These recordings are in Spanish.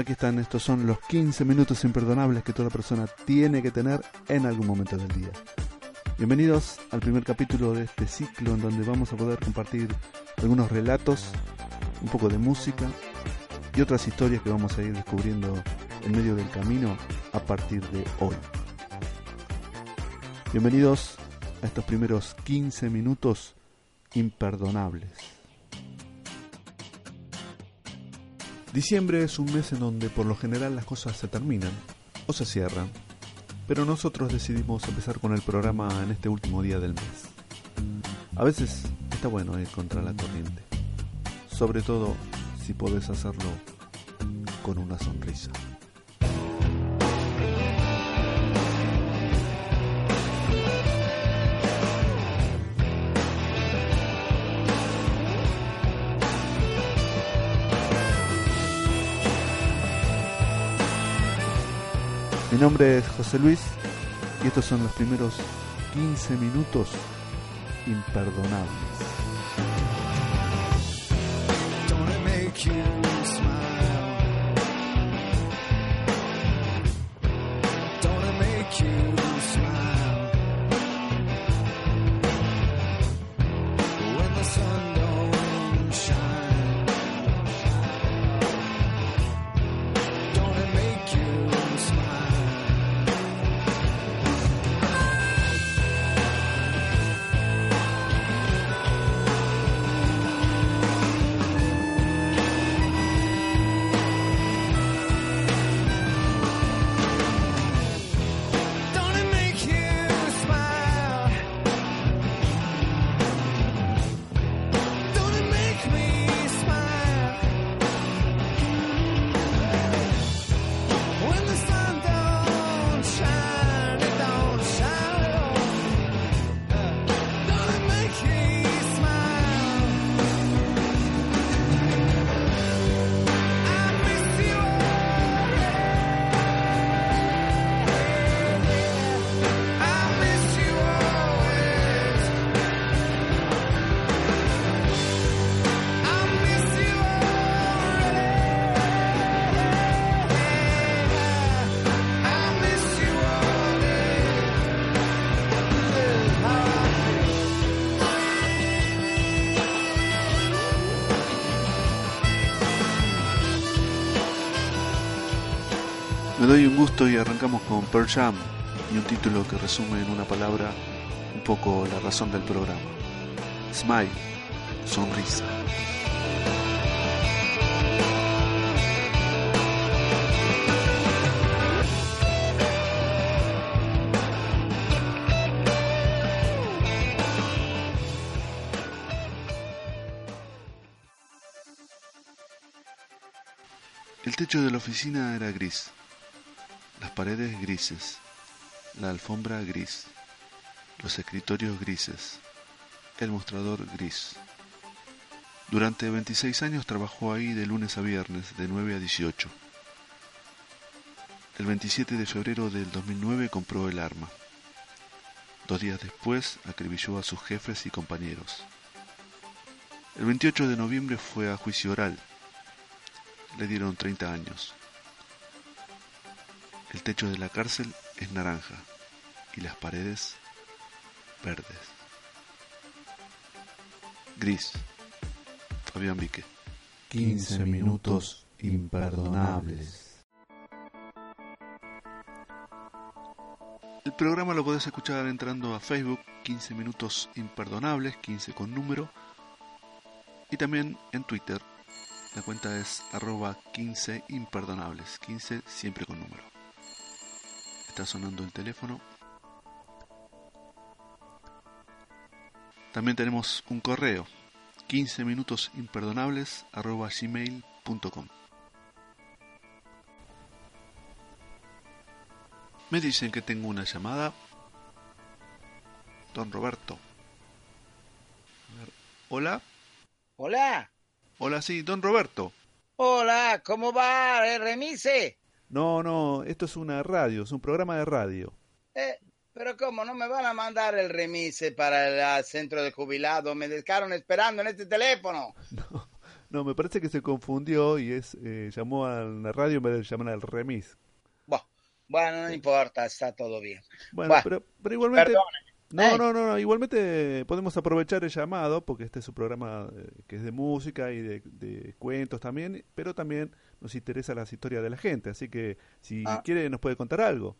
Aquí están, estos son los 15 minutos imperdonables que toda persona tiene que tener en algún momento del día. Bienvenidos al primer capítulo de este ciclo en donde vamos a poder compartir algunos relatos, un poco de música y otras historias que vamos a ir descubriendo en medio del camino a partir de hoy. Bienvenidos a estos primeros 15 minutos imperdonables. Diciembre es un mes en donde por lo general las cosas se terminan o se cierran, pero nosotros decidimos empezar con el programa en este último día del mes. A veces está bueno ir contra la corriente, sobre todo si podés hacerlo con una sonrisa. Mi nombre es José Luis y estos son los primeros 15 minutos imperdonables. Doy un gusto y arrancamos con Pearl Jam y un título que resume en una palabra un poco la razón del programa. Smile, sonrisa. El techo de la oficina era gris, paredes grises, la alfombra gris, los escritorios grises, el mostrador gris. Durante 26 años trabajó ahí de lunes a viernes, de 9 a 18. El 27 de febrero del 2009 compró el arma. Dos días después acribilló a sus jefes y compañeros. El 28 de noviembre fue a juicio oral. Le dieron 30 años. El techo de la cárcel es naranja y las paredes verdes. Gris. Fabián Vique. 15 minutos imperdonables. El programa lo podés escuchar entrando a Facebook 15 minutos imperdonables, 15 con número, y también en Twitter. La cuenta es arroba 15 imperdonables, 15 siempre con número. Está sonando el teléfono. También tenemos un correo, 15 minutos imperdonables gmail.com. Me dicen que tengo una llamada. Don Roberto. A ver, Hola. Hola, Hola, sí, don Roberto. hola, ¿cómo va remise? No, no, esto es una radio, es un programa de radio. Eh, pero ¿cómo? ¿No me van a mandar el remise para el centro de jubilados? Me dejaron esperando en este teléfono. No, no me parece que se confundió y es eh, llamó a la radio en vez de llamar al remis. Bueno, no importa, está todo bien. Bueno, pero, pero igualmente... Perdone. No, no, no, no, igualmente podemos aprovechar el llamado porque este es un programa eh, que es de música y de, de cuentos también, pero también nos interesa las historias de la gente, así que si Ah. quiere nos puede contar algo.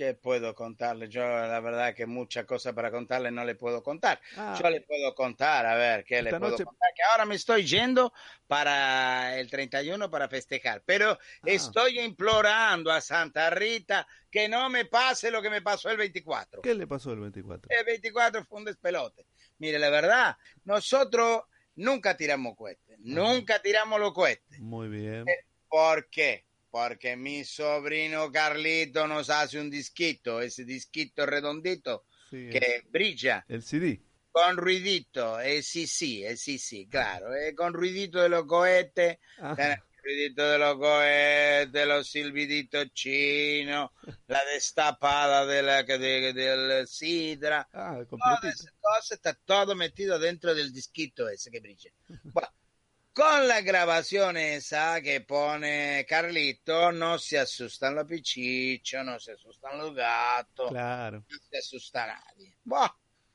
Eh, ¿Qué puedo contarle? Yo la verdad que muchas cosas para contarle no le puedo contar. Ah. Yo le puedo contar, a ver, ¿qué le Esta puedo noche- contar? Que ahora me estoy yendo para el 31 para festejar, pero estoy implorando a Santa Rita que no me pase lo que me pasó el 24. ¿Qué le pasó el 24? El 24 fue un despelote. Mire, la verdad, nosotros nunca tiramos cohetes, nunca tiramos los cohetes. Muy bien. ¿Por qué? Porque mi sobrino Carlito nos hace un disquito, ese disquito redondito Sí, que brilla el CD. con ruidito, eh, sí, sí, eh, sí, sí, claro, eh, con ruidito de los cohetes, Ah, ruidito de los cohetes, los silbiditos chinos, la destapada de la de, del sidra, ah, toda completito. esa cosa está todo metido dentro del disquito ese que brilla. Bueno, con la grabación esa que pone Carlito, no se asustan los pichichos, no se asustan los gatos, Claro. no se asusta nadie. Buah,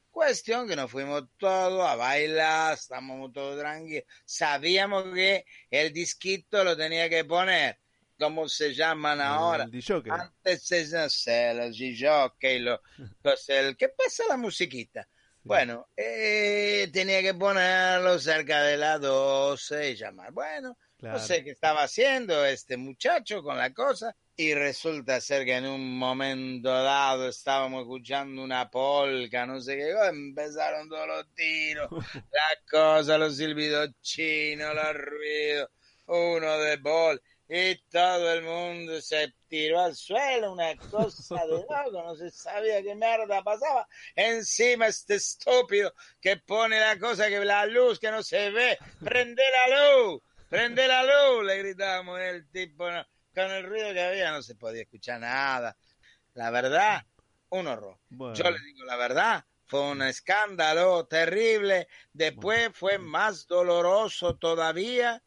cuestión que nos fuimos todos a bailar, estábamos todos tranquilos. Sabíamos que el disquito lo tenía que poner, como se llaman ahora. DJ. Antes se sé, los los, los- el, ¿qué pasa la musiquita? Bueno, eh, tenía que ponerlo cerca de las 12 y llamar. Bueno, Claro. no sé qué estaba haciendo este muchacho con la cosa y resulta ser que en un momento dado estábamos escuchando una polca, no sé qué empezaron todos los tiros, la cosa, los silbidos chinos, los ruidos, uno de bol y todo el mundo se tiró al suelo, una cosa de loco, no se sabía qué mierda pasaba. Encima este estúpido que pone la cosa que la luz que no se ve, prende la luz, prende la luz, le gritábamos el tipo, no, con el ruido que había no se podía escuchar nada. La verdad, un horror. Bueno. Yo le digo la verdad, fue un escándalo terrible. Después fue más doloroso todavía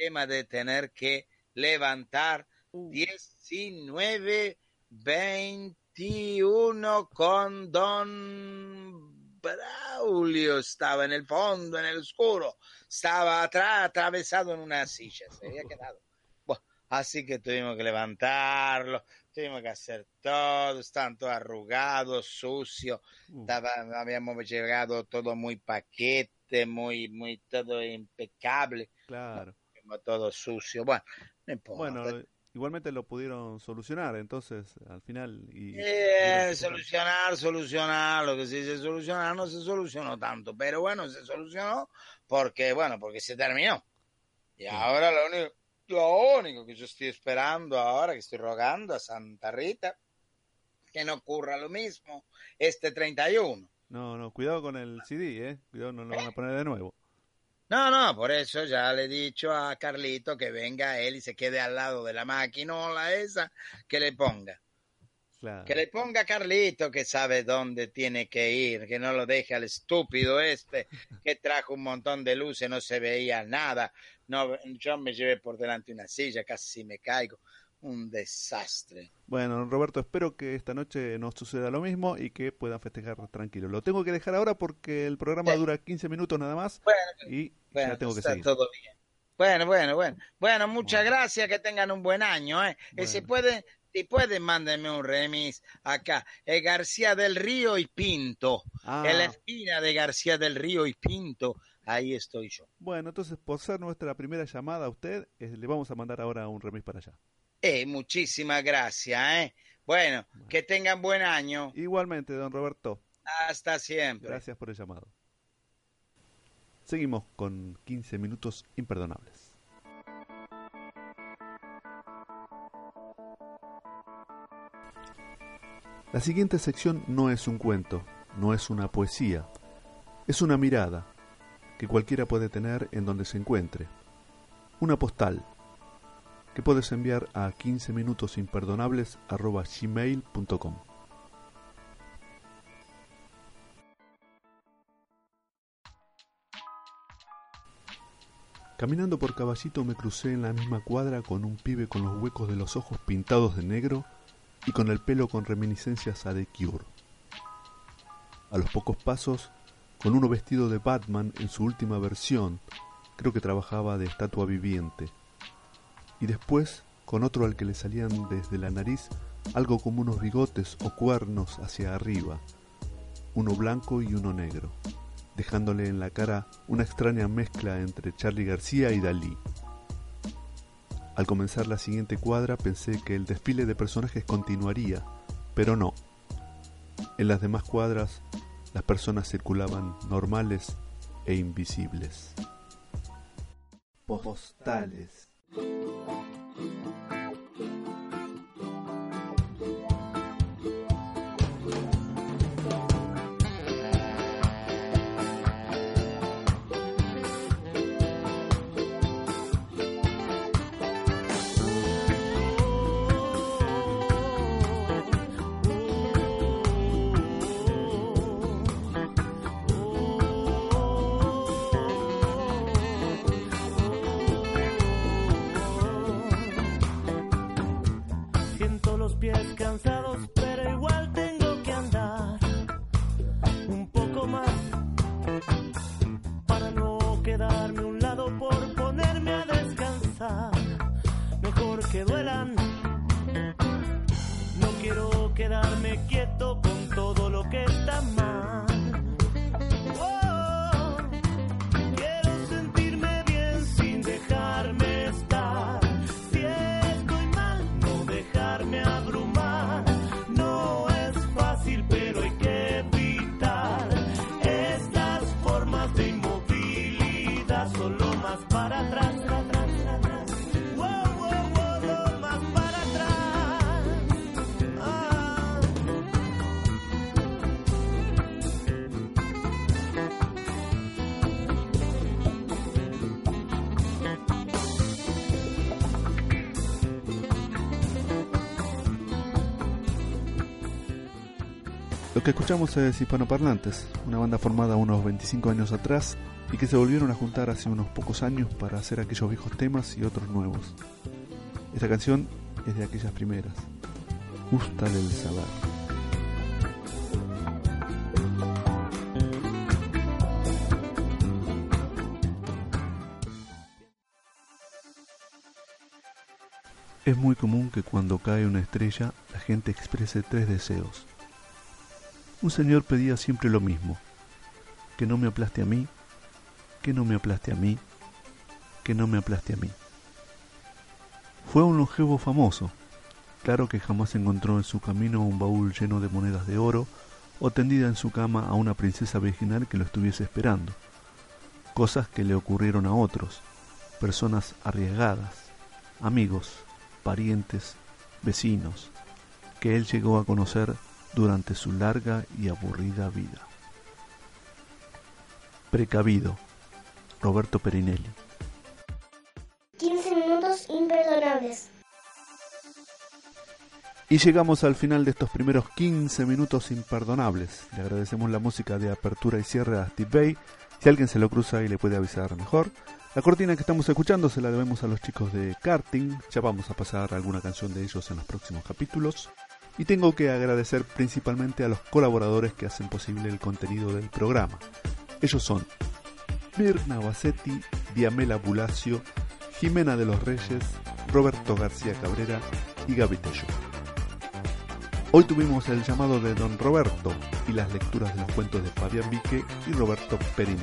tema de tener que levantar Uh, 19, 21 con Don Braulio. Estaba en el fondo, en el oscuro. Estaba atrás, atravesado en una silla. Se había quedado. Bueno, así que tuvimos que levantarlo. Tuvimos que hacer todo. Estaban todos arrugados, sucios. uh, habíamos llegado todo muy paquete, muy, muy todo impecable, claro. Todo sucio. Bueno, no importa. Bueno, igualmente lo pudieron solucionar, entonces, al final. Y, Eh, solucionar, solucionar, lo que se dice solucionar no se solucionó tanto, pero bueno, se solucionó porque, bueno, porque se terminó. Y ahora lo único, lo único que yo estoy esperando ahora, que estoy rogando a Santa Rita, que no ocurra lo mismo este 31. No, no, cuidado con el CD, ¿eh? Cuidado, no lo van a poner de nuevo. No, no, por eso ya le he dicho a Carlito que venga él y se quede al lado de la maquinola esa, que le ponga. Claro. Que le ponga a Carlito que sabe dónde tiene que ir, que no lo deje al estúpido este que trajo un montón de luces, no se veía nada. No, yo me llevé por delante una silla, casi me caigo. Un desastre. Bueno, Roberto, espero que esta noche no suceda lo mismo y que puedan festejar tranquilo. Lo tengo que dejar ahora porque el programa Sí. dura 15 minutos nada más Bueno, y bueno, ya tengo que está seguir. todo bien. Bueno, bueno, bueno. Bueno, muchas Bueno. gracias, que tengan un buen año. ¿eh? Eh, si pueden, Si pueden, mándenme un remis acá. Es García del Río y Pinto. Ah. En la esquina de García del Río y Pinto. Ahí estoy yo. Bueno, entonces por ser nuestra primera llamada a usted, eh, le vamos a mandar ahora un remis para allá. Eh, muchísimas gracias, ¿eh? Bueno, que tengan buen año. Igualmente, don Roberto, Hasta siempre. gracias por el llamado. Seguimos con 15 minutos imperdonables. La siguiente sección no es un cuento, no es una poesía, es una mirada que cualquiera puede tener en donde se encuentre. Una postal que puedes enviar a 15 minutos imperdonables gmail.com. Caminando por Caballito me crucé en la misma cuadra con un pibe con los huecos de los ojos pintados de negro y con el pelo con reminiscencias a The Cure. A los pocos pasos, con uno vestido de Batman en su última versión, creo que trabajaba de estatua viviente, y después con otro al que le salían desde la nariz algo como unos bigotes o cuernos hacia arriba, uno blanco y uno negro, dejándole en la cara una extraña mezcla entre Charlie García y Dalí. Al comenzar la siguiente cuadra pensé que el desfile de personajes continuaría, pero no. En las demás cuadras las personas circulaban normales e invisibles. Postales. Lo que escuchamos es Hispanoparlantes, una banda formada unos 25 años atrás y que se volvieron a juntar hace unos pocos años para hacer aquellos viejos temas y otros nuevos. Esta canción es de aquellas primeras, Justa del Saber. Es muy común que cuando cae una estrella la gente exprese tres deseos. Un señor pedía siempre lo mismo, que no me aplaste a mí, que no me aplaste a mí, que no me aplaste a mí. Fue un longevo famoso, claro que jamás encontró en su camino un baúl lleno de monedas de oro o tendida en su cama a una princesa virginal que lo estuviese esperando, cosas que le ocurrieron a otros, personas arriesgadas, amigos, parientes, vecinos, que él llegó a conocer durante su larga y aburrida vida. Precavido, Roberto Perinelli. 15 minutos imperdonables. Y llegamos al final de estos primeros 15 minutos imperdonables. Le agradecemos la música de apertura y cierre a Steve Bay. Si alguien se lo cruza y le puede avisar mejor. La cortina que estamos escuchando se la debemos a los chicos de karting. Ya vamos a pasar alguna canción de ellos en los próximos capítulos. Y tengo que agradecer principalmente a los colaboradores que hacen posible el contenido del programa. Ellos son Mirna Bassetti, Diamela Bulacio, Jimena de los Reyes, Roberto García Cabrera y Gaby Tello. Hoy tuvimos el llamado de Don Roberto y las lecturas de los cuentos de Fabián Vique y Roberto Periné.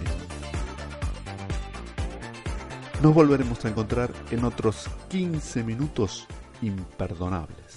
Nos volveremos a encontrar en otros 15 minutos imperdonables.